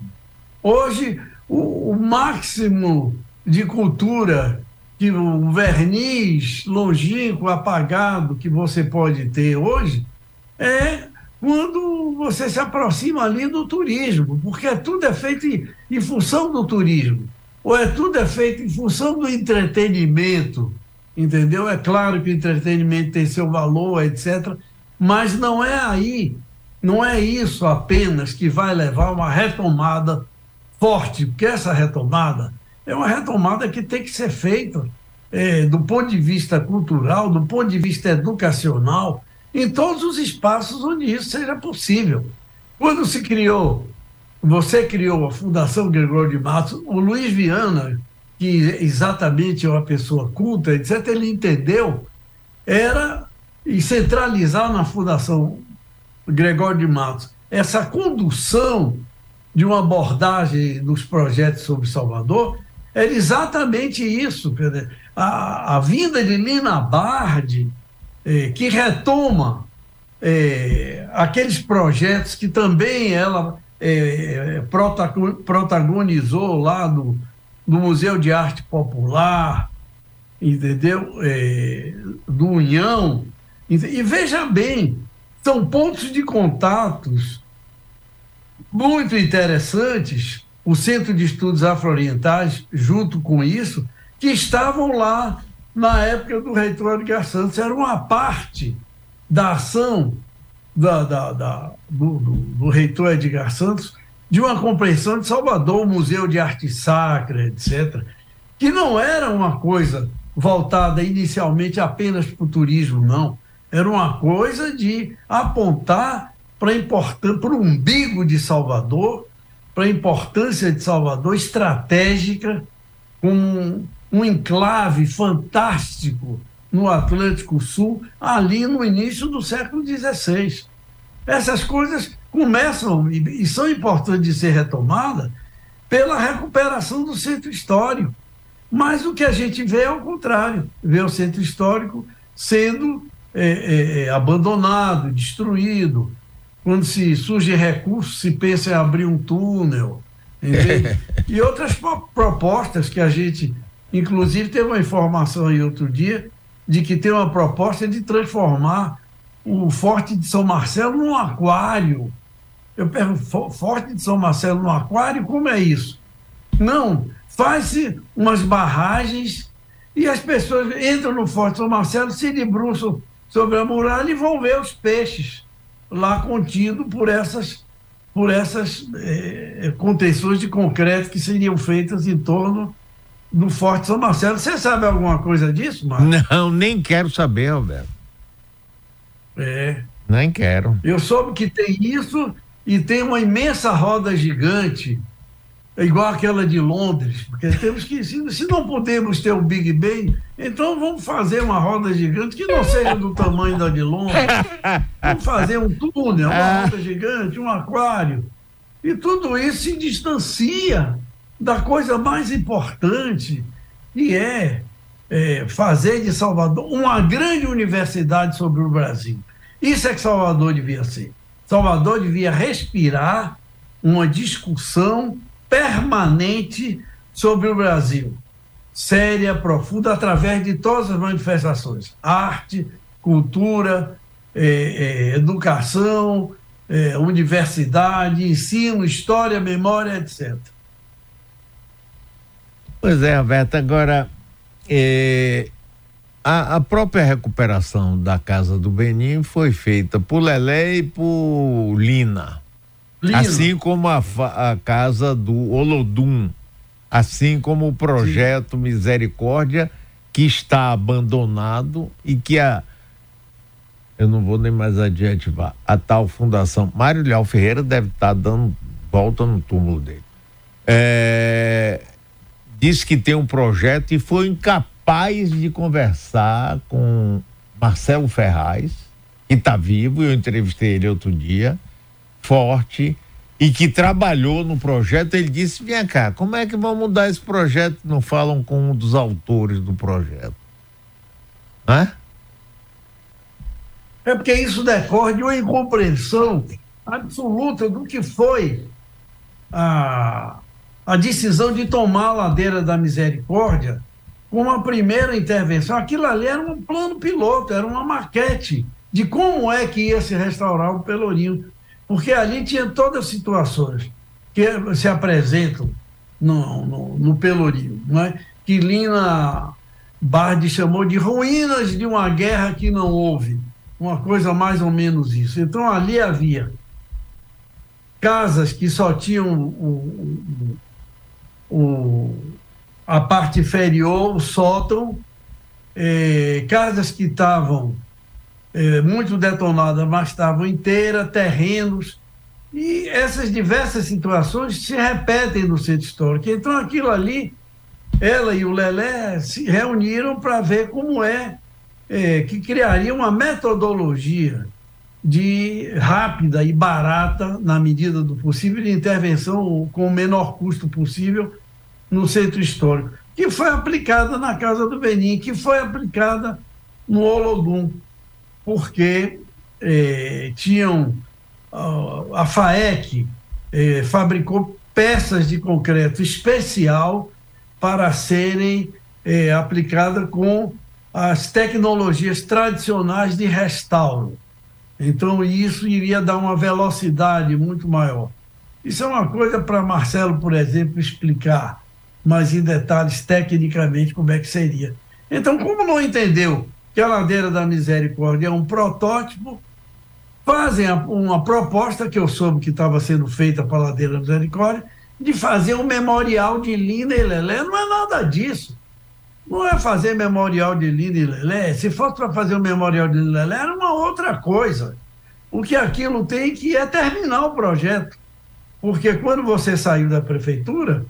Hoje, o, o máximo de cultura, que o verniz longínquo, apagado que você pode ter hoje, é quando você se aproxima ali do turismo, porque tudo é feito em, função do turismo ou é tudo é feito em função do entretenimento, entendeu? É claro que o entretenimento tem seu valor, etc., mas não é aí, não é isso apenas que vai levar uma retomada forte, porque essa retomada é uma retomada que tem que ser feita é, do ponto de vista cultural, do ponto de vista educacional, em todos os espaços onde isso seja possível. Quando se criou você criou a Fundação Gregório de Matos, o Luiz Viana, que exatamente é uma pessoa culta, etc., ele entendeu, era centralizar na Fundação Gregório de Matos essa condução de uma abordagem dos projetos sobre Salvador, era exatamente isso. A, a vinda de Lina Bardi, eh, que retoma eh, aqueles projetos que também ela é, protagonizou lá no, no Museu de Arte Popular, entendeu? É, do União. E veja bem, são pontos de contatos muito interessantes, o Centro de Estudos Afro-Orientais, junto com isso, que estavam lá na época do reitor Edgar Santos, era uma parte da ação da, da, da do, do, do, reitor Edgar Santos de uma compreensão de Salvador, Museu de Arte Sacra, etc., que não era uma coisa voltada inicialmente apenas para o turismo, não. Era uma coisa de apontar para o umbigo de Salvador, para a importância de Salvador estratégica, como um, enclave fantástico no Atlântico Sul, ali no início do século XVI. Essas coisas começam e, são importantes de ser retomadas pela recuperação do centro histórico. Mas o que a gente vê é o contrário: vê o centro histórico sendo é, é abandonado, destruído. Quando se surge recurso, se pensa em abrir um túnel. Entende? e outras propostas que a gente, inclusive, teve uma informação aí outro dia de que tem uma proposta de transformar o Forte de São Marcelo num aquário. Eu pergunto, Forte de São Marcelo num aquário, como é isso? Não, faz-se umas barragens e as pessoas entram no Forte de São Marcelo, se debruçam sobre a muralha e vão ver os peixes lá contidos por essas, por essas eh, contenções de concreto que seriam feitas em torno do Forte São Marcelo. Você sabe alguma coisa disso, Marcos? Não, nem quero saber, Roberto. É. Nem quero. Eu soube que tem isso e tem uma imensa roda gigante, igual aquela de Londres, porque temos que, se, se não podemos ter o Big Bang, então vamos fazer uma roda gigante que não seja do tamanho da de Londres. Vamos fazer um túnel, uma roda gigante, um aquário. E tudo isso se distancia da coisa mais importante, que é é, fazer de Salvador uma grande universidade sobre o Brasil. Isso é que Salvador devia ser. Salvador devia respirar uma discussão permanente sobre o Brasil, séria, profunda, através de todas as manifestações: arte, cultura, é, é, educação, é, universidade, ensino, história, memória, etc. Pois é, Roberto, agora é, a, a, própria recuperação da casa do Benin foi feita por Lelé e por Lina. Assim como a, a, casa do Olodum. Assim como o projeto Sim. Misericórdia, que está abandonado e que a. Eu não vou nem mais adjetivar. A tal fundação. Mário Leal Ferreira deve estar dando volta no túmulo dele. É, que tem um projeto e foi incapaz de conversar com Marcelo Ferraz, que está vivo, eu entrevistei ele outro dia, forte, e que trabalhou no projeto. Ele disse: Vem cá, como é que vão mudar esse projeto? Não falam com um dos autores do projeto. Hã? É porque isso decorre de uma incompreensão absoluta do que foi a, a decisão de tomar a ladeira da misericórdia como uma primeira intervenção. Aquilo ali era um plano piloto, era uma maquete de como é que ia se restaurar o Pelourinho, porque ali tinha todas as situações que se apresentam no, no, no Pelourinho, não é? que Lina Bardi chamou de ruínas de uma guerra que não houve, uma coisa mais ou menos isso. Então ali havia casas que só tinham o, o, o, a parte inferior, o sótão, eh, casas que estavam eh, muito detonadas, mas estavam inteiras, terrenos, e essas diversas situações se repetem no centro histórico. Então, aquilo ali, ela e o Lelé se reuniram para ver como é eh, que criaria uma metodologia de rápida e barata, na medida do possível, de intervenção com o menor custo possível no centro histórico, que foi aplicada na Casa do Benin, que foi aplicada no Olodum, porque eh, tinham uh, a FAEC eh, fabricou peças de concreto especial para serem eh, aplicadas com as tecnologias tradicionais de restauro. Então, isso iria dar uma velocidade muito maior. Isso é uma coisa para Marcelo, por exemplo, explicar mas em detalhes tecnicamente como é que seria. Então, como não entendeu que a Ladeira da Misericórdia é um protótipo, fazem uma proposta que eu soube que estava sendo feita para a Ladeira da Misericórdia, de fazer um memorial de Lina e Lelé. Não é nada disso. Não é fazer memorial de Lina e Lelé. Se fosse para fazer um memorial de Lina e Lelé, era uma outra coisa. O que aquilo tem que é terminar o projeto. Porque quando você saiu da prefeitura,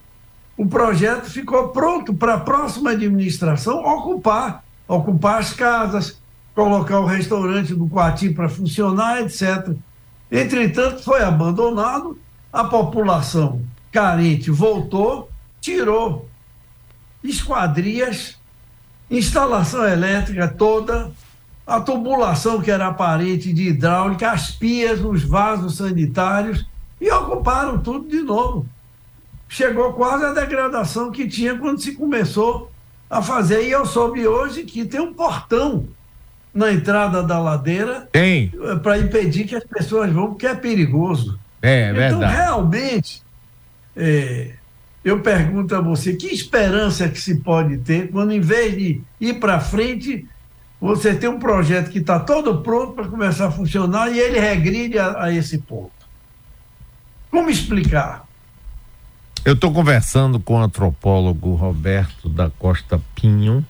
o projeto ficou pronto para a próxima administração ocupar, ocupar as casas, colocar o restaurante do quartinho para funcionar, etc. Entretanto, foi abandonado, a população carente voltou, tirou esquadrias, instalação elétrica toda, a tubulação que era aparente de hidráulica, as pias, os vasos sanitários, e ocuparam tudo de novo. Chegou quase a degradação que tinha quando se começou a fazer. E eu soube hoje que tem um portão na entrada da ladeira eh, para impedir que as pessoas vão, porque é perigoso. É, é verdade. Então, realmente, é, eu pergunto a você, que esperança que se pode ter quando, em vez de ir para frente, você tem um projeto que está todo pronto para começar a funcionar e ele regride a, a esse ponto? Como explicar? Eu estou conversando com o antropólogo Roberto da Costa Pinho,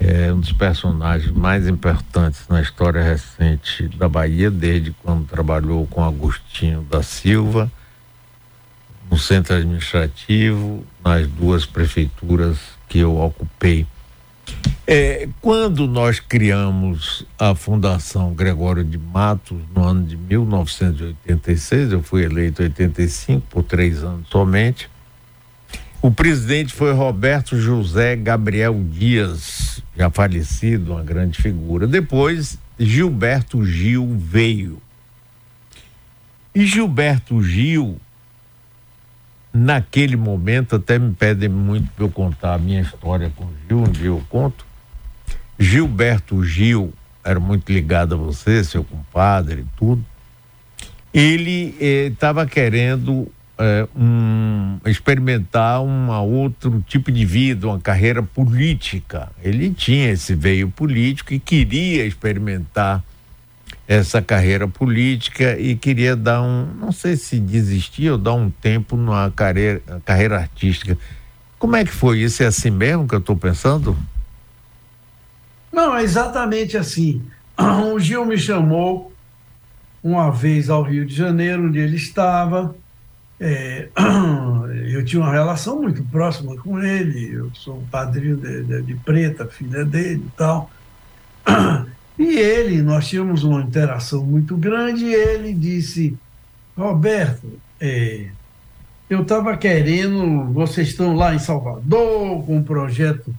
é um dos personagens mais importantes na história recente da Bahia, desde quando trabalhou com Agostinho da Silva no centro administrativo, nas duas prefeituras que eu ocupei. É, quando nós criamos a Fundação Gregório de Matos no ano de 1986, eu fui eleito em 85 por três anos somente. O presidente foi Roberto José Gabriel Dias, já falecido, uma grande figura. Depois, Gilberto Gil veio. E Gilberto Gil naquele momento, até me pedem muito para eu contar a minha história com Gil, um dia eu conto. Gilberto Gil, era muito ligado a você, seu compadre e tudo. Ele estava eh, querendo eh, um, experimentar um outro tipo de vida, uma carreira política. Ele tinha esse veio político e queria experimentar essa carreira política e queria dar um, não sei se desistir ou dar um tempo na carreira, carreira artística. Como é que foi isso? É assim mesmo que eu estou pensando? Não, é exatamente assim. O Gil me chamou uma vez ao Rio de Janeiro, onde ele estava. É, eu tinha uma relação muito próxima com ele. Eu sou padrinho de, de, de Preta, filha dele e tal. E ele, nós tínhamos uma interação muito grande, e ele disse, Roberto, é, eu estava querendo, vocês estão lá em Salvador com um projeto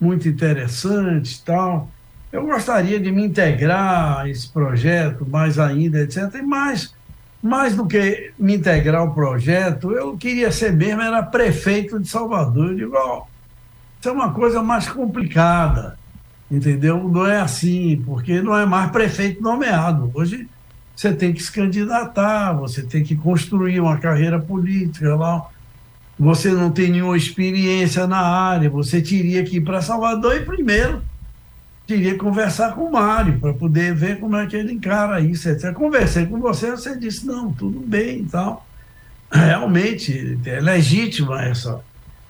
muito interessante e tal. Eu gostaria de me integrar a esse projeto mais ainda, etc. E mais, mais do que me integrar ao projeto, eu queria ser mesmo, era prefeito de Salvador. Eu digo, oh, isso é uma coisa mais complicada entendeu? Não é assim, porque não é mais prefeito nomeado. Hoje você tem que se candidatar, você tem que construir uma carreira política lá. Você não tem nenhuma experiência na área, você teria que ir para Salvador e primeiro teria que conversar com o Mário para poder ver como é que ele encara isso. Etc. Conversei com você, você disse, não, tudo bem e tal. Realmente, é legítima essa.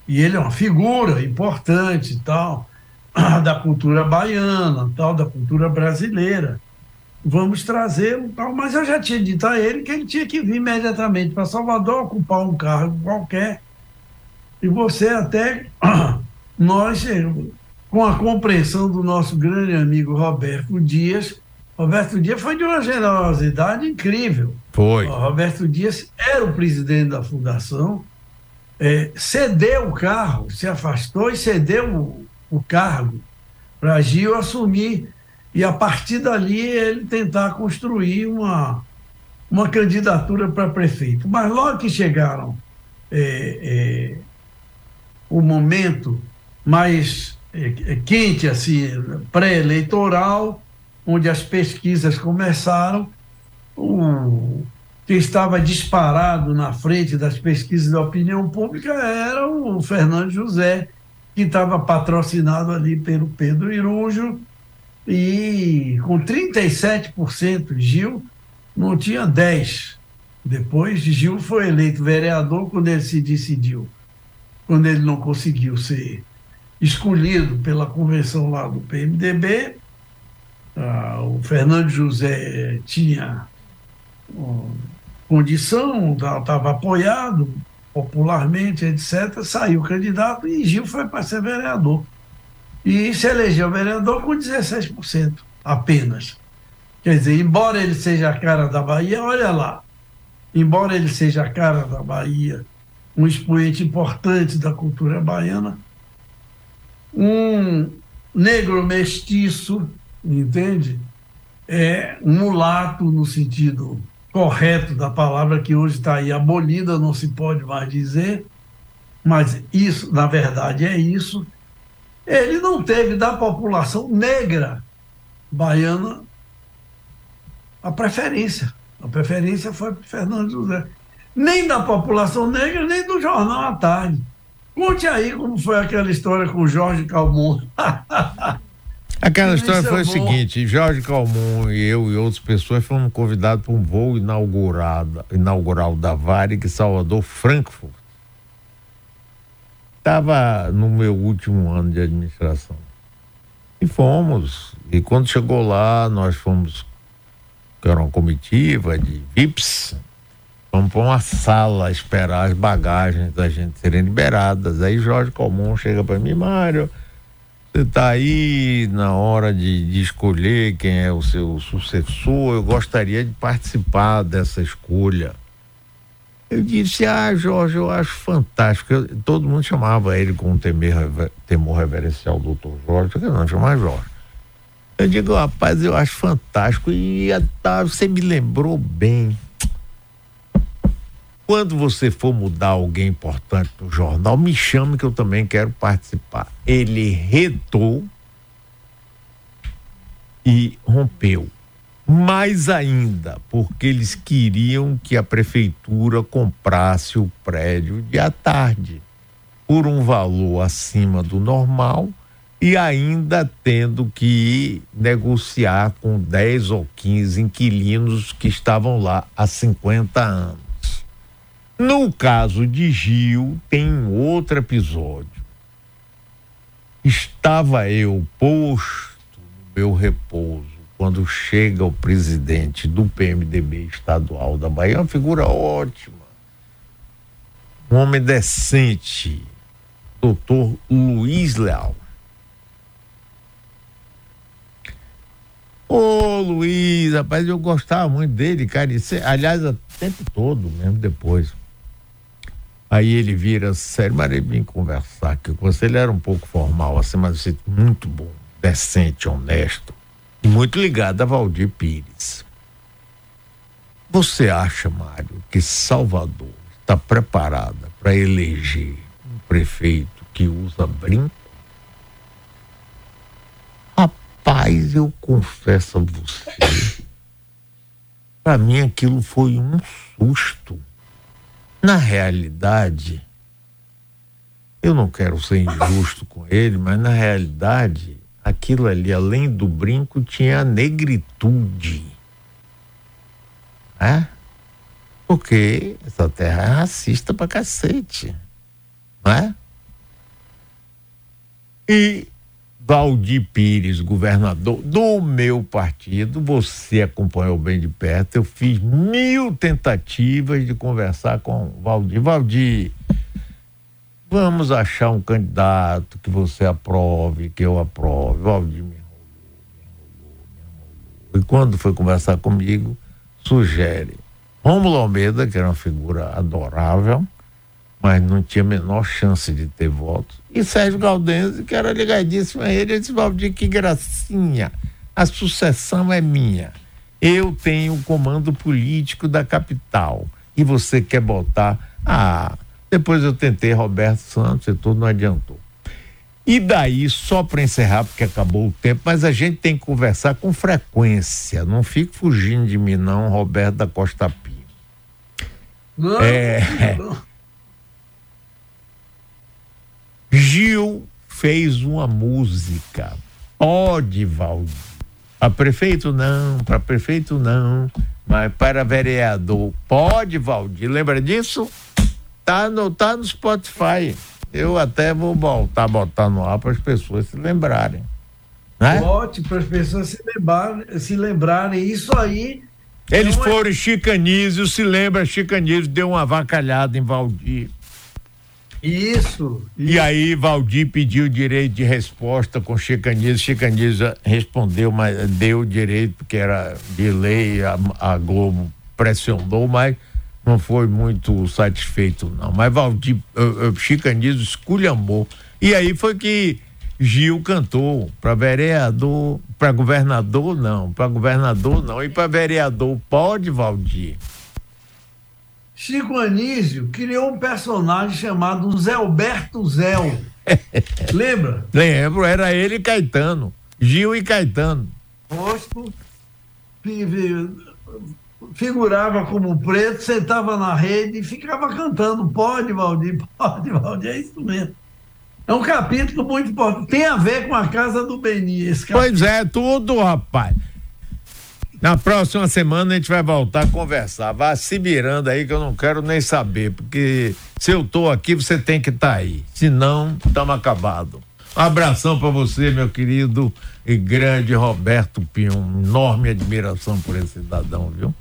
E ele é uma figura importante e tal. da cultura baiana, tal, da cultura brasileira. Vamos trazer tal, mas eu já tinha dito a ele que ele tinha que vir imediatamente para Salvador, ocupar um cargo qualquer. E você até, nós, com a compreensão do nosso grande amigo Roberto Dias, Roberto Dias foi de uma generosidade incrível. Foi. O Roberto Dias era o presidente da fundação, é, cedeu o carro, se afastou e cedeu o cargo para Gil assumir e a partir dali ele tentar construir uma, uma candidatura para prefeito. Mas logo que chegaram é, é, o momento mais é, é quente, assim, pré-eleitoral, onde as pesquisas começaram, o, quem estava disparado na frente das pesquisas da opinião pública era o Fernando José, que estava patrocinado ali pelo Pedro Irujo, e com 37%, Gil não tinha 10%. Depois, Gil foi eleito vereador quando ele se decidiu, quando ele não conseguiu ser escolhido pela convenção lá do PMDB. Ah, o Fernando José tinha condição, estava apoiado, popularmente, etc., saiu candidato e Gil foi para ser vereador. E se elegeu vereador com 16% apenas. Quer dizer, embora ele seja a cara da Bahia, olha lá, embora ele seja a cara da Bahia, um expoente importante da cultura baiana, um negro mestiço, entende? É um mulato no sentido correto da palavra que hoje está aí abolida, não se pode mais dizer, mas isso, na verdade, é isso. Ele não teve da população negra baiana a preferência. A preferência foi para Fernando José. Nem da população negra, nem do jornal à tarde. Conte aí como foi aquela história com Jorge Calmon. Aquela história foi é o seguinte: Jorge Calmon e eu e outras pessoas fomos convidados para um voo inaugurado, inaugural da Varig Salvador Frankfurt. Estava no meu último ano de administração. E fomos. E quando chegou lá, nós fomos, que era uma comitiva de VIPs, fomos para uma sala esperar as bagagens da gente serem liberadas. Aí Jorge Calmon chega para mim, Mário está aí na hora de, de, escolher quem é o seu sucessor, eu gostaria de participar dessa escolha. Eu disse, ah, Jorge, eu acho fantástico. Eu, todo mundo chamava ele com um temor, reverencial, doutor Jorge, eu não chamava Jorge. Eu digo, rapaz, eu acho fantástico. E tá, você me lembrou bem quando você for mudar alguém importante no jornal, me chame que eu também quero participar. Ele retou e rompeu. Mais ainda, porque eles queriam que a prefeitura comprasse o prédio de à tarde por um valor acima do normal e ainda tendo que negociar com 10 ou 15 inquilinos que estavam lá há 50 anos. No caso de Gil, tem outro episódio. Estava eu posto no meu repouso quando chega o presidente do PMDB estadual da Bahia, uma figura ótima, um homem decente, doutor Luiz Leal. Ô Luiz, rapaz, eu gostava muito dele, cara. aliás, o tempo todo, mesmo depois. Aí ele vira, sério, ele vem conversar que com você. Ele era um pouco formal, assim, mas muito bom, decente, honesto. E muito ligado a Valdir Pires. Você acha, Mário, que Salvador está preparada para eleger um prefeito que usa brinco? Rapaz, eu confesso a você, para mim aquilo foi um susto. Na realidade, eu não quero ser injusto com ele, mas na realidade, aquilo ali, além do brinco, tinha a negritude. É? Porque essa terra é racista pra cacete. Não é? E Valdir Pires, governador do meu partido, você acompanhou bem de perto. Eu fiz mil tentativas de conversar com Valdir. Valdir, vamos achar um candidato que você aprove, que eu aprove. Valdir me. E quando foi conversar comigo, sugere Rômulo Almeida, que era uma figura adorável, mas não tinha a menor chance de ter votos. E Sérgio Galdense, que era ligadíssimo a ele, ele disse, Valdir, que gracinha, a sucessão é minha. Eu tenho o comando político da capital. E você quer botar. Ah, depois eu tentei Roberto Santos e tudo, não adiantou. E daí, só para encerrar, porque acabou o tempo, mas a gente tem que conversar com frequência. Não fique fugindo de mim, não, Roberto da Costa Pinho. Não, é, não. Gil fez uma música. Pode, Valdir. Para prefeito não, para prefeito não, mas para vereador pode, Valdir. Lembra disso? Tá no, tá no Spotify. Eu até vou voltar a botar no ar para as pessoas se lembrarem. Né? Bote para as pessoas se lembrarem, se lembrarem. Isso aí. Eles é foram chicanísio, se lembra, chicanísio deu uma avacalhada em Valdir. Isso, E aí Valdir pediu direito de resposta com Chicanísio. Chicanísio respondeu, mas deu direito, porque era de lei, a, a Globo pressionou, mas não foi muito satisfeito, não. Mas Valdir, uh, esculhambou. E aí foi que Gil cantou para vereador, para governador não, para governador não, e para vereador pode, Valdir. Chico Anísio criou um personagem chamado Zé Alberto Zéu. Lembra? Lembro, era ele e Caetano. Gil e Caetano. Rosto, figurava como preto, sentava na rede e ficava cantando. Pode, Valdir, pode, Valdir, é isso mesmo. É um capítulo muito importante. Tem a ver com a casa do Beni. Esse pois é, tudo, rapaz. Na próxima semana a gente vai voltar a conversar. Vá se mirando aí que eu não quero nem saber, porque se eu tô aqui, você tem que estar tá aí. Senão, estamos acabados. Um abração para você, meu querido e grande Roberto Pinho. Enorme admiração por esse cidadão, viu?